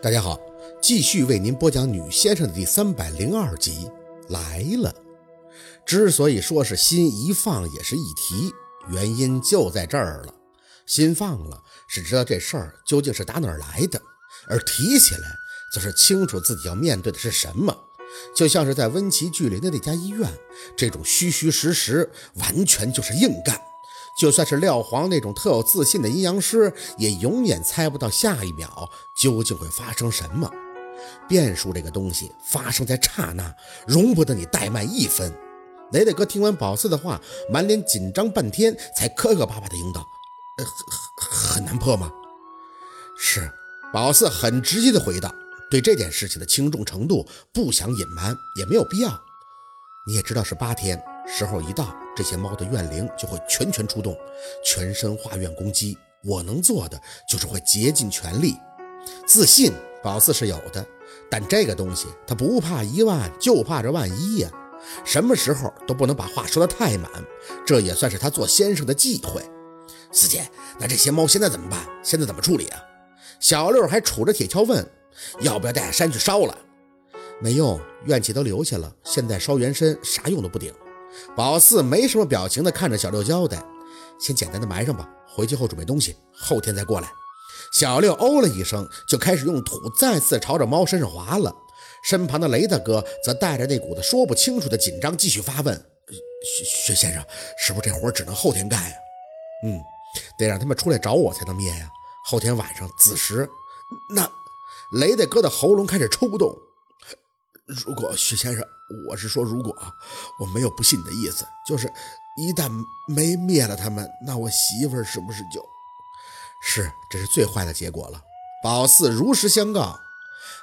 大家好，继续为您播讲《女先生》的第三百零二集来了。之所以说是心一放也是一提，原因就在这儿了。心放了是知道这事儿究竟是打哪儿来的，而提起来则是清楚自己要面对的是什么。就像是在温琪距离的那家医院，这种虚虚实实，完全就是硬干。就算是廖黄那种特有自信的阴阳师，也永远猜不到下一秒究竟会发生什么。变数这个东西发生在刹那，容不得你怠慢一分。雷德哥听完宝四的话，满脸紧张半天，才磕磕巴巴的应道：“呃，很难破吗？”是，宝四很直接的回答：“对这件事情的轻重程度，不想隐瞒，也没有必要。你也知道是八天。”时候一到，这些猫的怨灵就会全权出动，全身化怨攻击。我能做的就是会竭尽全力。自信，宝四是有的，但这个东西他不怕一万，就怕这万一呀。什么时候都不能把话说得太满，这也算是他做先生的忌讳。四姐，那这些猫现在怎么办？现在怎么处理啊？小六还杵着铁锹问：要不要带山去烧了？没用，怨气都留下了，现在烧原身啥用都不顶。宝四没什么表情的看着小六交代：“先简单的埋上吧，回去后准备东西，后天再过来。”小六哦了一声，就开始用土再次朝着猫身上划了。身旁的雷大哥则带着那股子说不清楚的紧张，继续发问：“薛薛先生，是不是这活只能后天干呀？”“嗯，得让他们出来找我才能灭呀。后天晚上子时，那……”雷大哥的喉咙开始抽动。如果许先生，我是说，如果我没有不信你的意思，就是一旦没灭了他们，那我媳妇儿是不是就？是，这是最坏的结果了。宝四如实相告，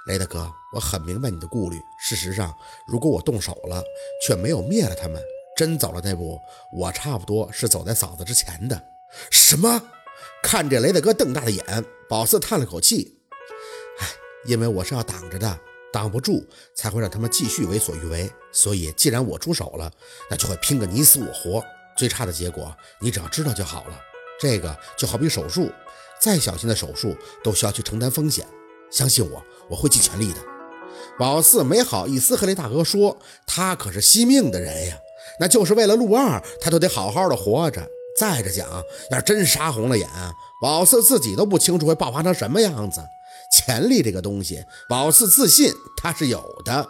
雷大哥，我很明白你的顾虑。事实上，如果我动手了，却没有灭了他们，真走了那步，我差不多是走在嫂子之前的。什么？看着雷大哥瞪大了眼，宝四叹了口气，唉，因为我是要挡着的。挡不住，才会让他们继续为所欲为。所以，既然我出手了，那就会拼个你死我活。最差的结果，你只要知道就好了。这个就好比手术，再小心的手术都需要去承担风险。相信我，我会尽全力的。宝四没好意思和雷大哥说，他可是惜命的人呀，那就是为了陆二，他都得好好的活着。再者讲，要是真杀红了眼，宝四自己都不清楚会爆发成什么样子。潜力这个东西，宝四自信他是有的。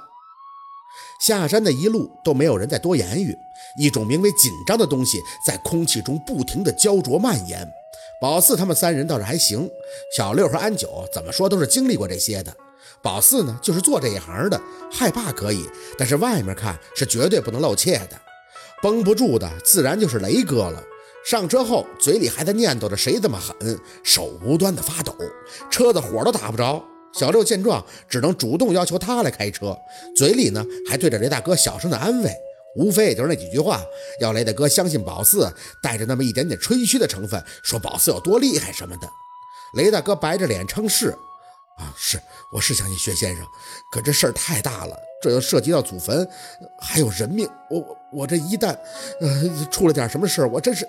下山的一路都没有人再多言语，一种名为紧张的东西在空气中不停的焦灼蔓延。宝四他们三人倒是还行，小六和安九怎么说都是经历过这些的。宝四呢，就是做这一行的，害怕可以，但是外面看是绝对不能露怯的。绷不住的自然就是雷哥了。上车后，嘴里还在念叨着谁这么狠，手无端的发抖，车子火都打不着。小六见状，只能主动要求他来开车，嘴里呢还对着雷大哥小声的安慰，无非也就是那几句话，要雷大哥相信宝四，带着那么一点点吹嘘的成分，说宝四有多厉害什么的。雷大哥白着脸称是，啊，是，我是相信薛先生，可这事儿太大了，这又涉及到祖坟，还有人命，我我这一旦，呃，出了点什么事儿，我真是。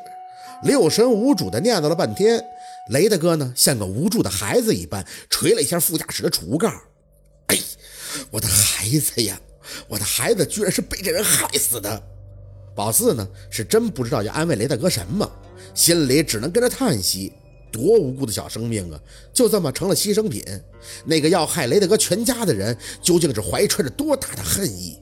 六神无主的念叨了半天，雷大哥呢，像个无助的孩子一般，捶了一下副驾驶的储物盖。哎，我的孩子呀，我的孩子居然是被这人害死的！宝四呢，是真不知道要安慰雷大哥什么，心里只能跟着叹息：多无辜的小生命啊，就这么成了牺牲品。那个要害雷大哥全家的人，究竟是怀揣着多大的恨意？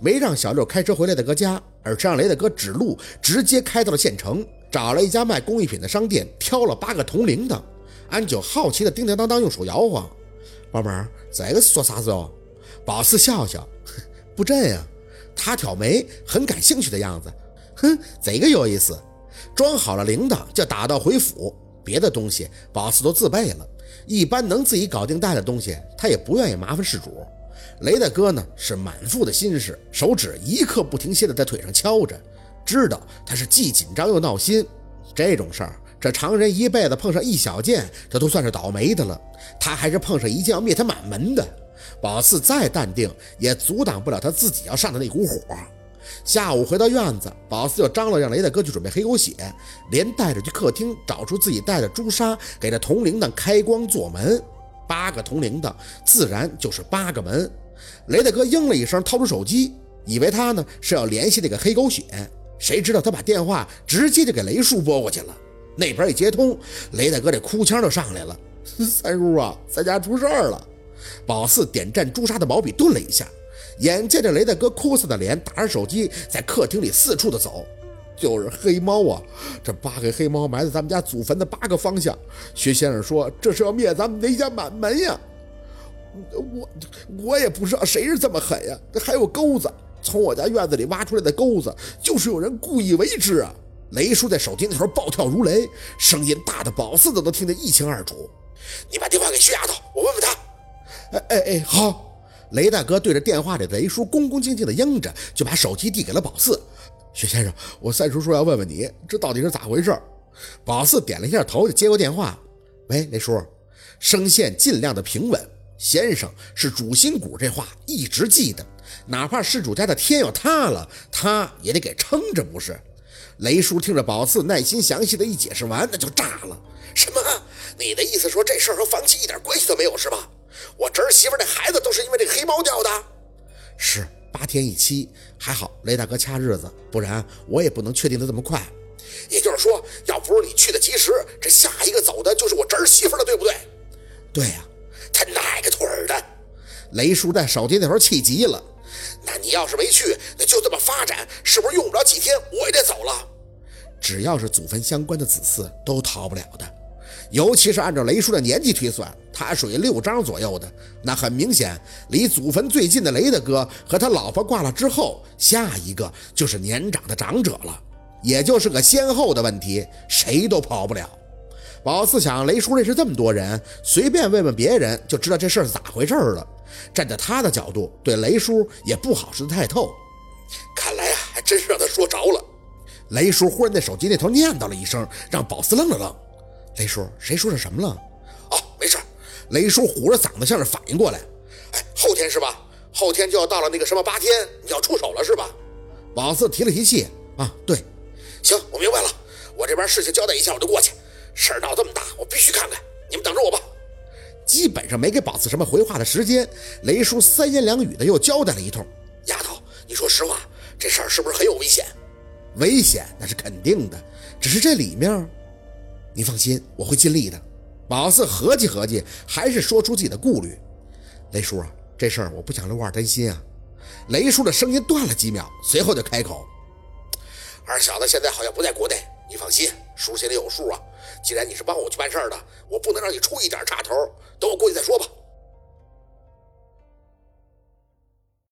没让小六开车回雷大哥家，而是让雷大哥指路，直接开到了县城。找了一家卖工艺品的商店，挑了八个铜铃铛。安九好奇的叮叮当当用手摇晃。宝妹儿，这个是说啥子哦？宝四笑笑，布阵呀。他挑眉，很感兴趣的样子。哼，这个有意思。装好了铃铛，就打道回府。别的东西，宝四都自备了。一般能自己搞定带的东西，他也不愿意麻烦事主。雷大哥呢，是满腹的心事，手指一刻不停歇的在腿上敲着。知道他是既紧张又闹心，这种事儿，这常人一辈子碰上一小件，这都算是倒霉的了。他还是碰上一件要灭他满门的。宝四再淡定，也阻挡不了他自己要上的那股火。下午回到院子，宝四又张罗让雷大哥去准备黑狗血，连带着去客厅找出自己带的朱砂，给这铜铃铛开光做门。八个铜铃的，自然就是八个门。雷大哥应了一声，掏出手机，以为他呢是要联系那个黑狗血，谁知道他把电话直接就给雷叔拨过去了。那边一接通，雷大哥这哭腔就上来了：“ 三叔啊，咱家出事儿了。”宝四点蘸朱砂的毛笔顿了一下，眼见着雷大哥哭丧的脸，打着手机在客厅里四处的走。就是黑猫啊！这八个黑猫埋在咱们家祖坟的八个方向。薛先生说这是要灭咱们雷家满门呀！我我也不知道谁是这么狠呀！还有钩子，从我家院子里挖出来的钩子，就是有人故意为之啊！雷叔在手机那头暴跳如雷，声音大的宝四子都听得一清二楚。你把电话给薛丫头，我问问她。哎哎哎，好！雷大哥对着电话里的雷叔恭恭敬敬的应着，就把手机递给了宝四。薛先生，我三叔说要问问你，这到底是咋回事？宝四点了一下头，就接过电话。喂，雷叔，声线尽量的平稳。先生是主心骨，这话一直记得，哪怕事主家的天要塌了，他也得给撑着，不是？雷叔听着宝四耐心详细的一解释完，那就炸了。什么？你的意思说这事儿和房契一点关系都没有是吧？我侄儿媳妇那孩子都是因为这黑猫掉的？是。八天一期，还好雷大哥掐日子，不然我也不能确定的这么快。也就是说，要不是你去的及时，这下一个走的就是我侄儿媳妇了，对不对？对呀，他哪个腿儿的？雷叔在手机那头气急了。那你要是没去，那就这么发展，是不是用不了几天我也得走了？只要是祖坟相关的子嗣，都逃不了的。尤其是按照雷叔的年纪推算，他属于六章左右的，那很明显，离祖坟最近的雷大哥和他老婆挂了之后，下一个就是年长的长者了，也就是个先后的问题，谁都跑不了。宝四想，雷叔认识这么多人，随便问问别人就知道这事儿是咋回事了。站在他的角度，对雷叔也不好说得太透。看来啊，还真是让他说着了。雷叔忽然在手机那头念叨了一声，让宝四愣了愣。雷叔，谁说是什么了？哦，没事。雷叔虎着嗓子，像是反应过来。哎，后天是吧？后天就要到了那个什么八天，你要出手了是吧？宝四提了提气。啊，对。行，我明白了。我这边事情交代一下，我就过去。事儿闹这么大，我必须看看。你们等着我吧。基本上没给宝四什么回话的时间，雷叔三言两语的又交代了一通。丫头，你说实话，这事儿是不是很有危险？危险那是肯定的，只是这里面……你放心，我会尽力的。宝四合计合计，还是说出自己的顾虑。雷叔啊，这事儿我不想刘二担心啊。雷叔的声音断了几秒，随后就开口：“二小子现在好像不在国内，你放心，叔心里有数啊。既然你是帮我去办事儿的，我不能让你出一点岔头。等我过去再说吧。”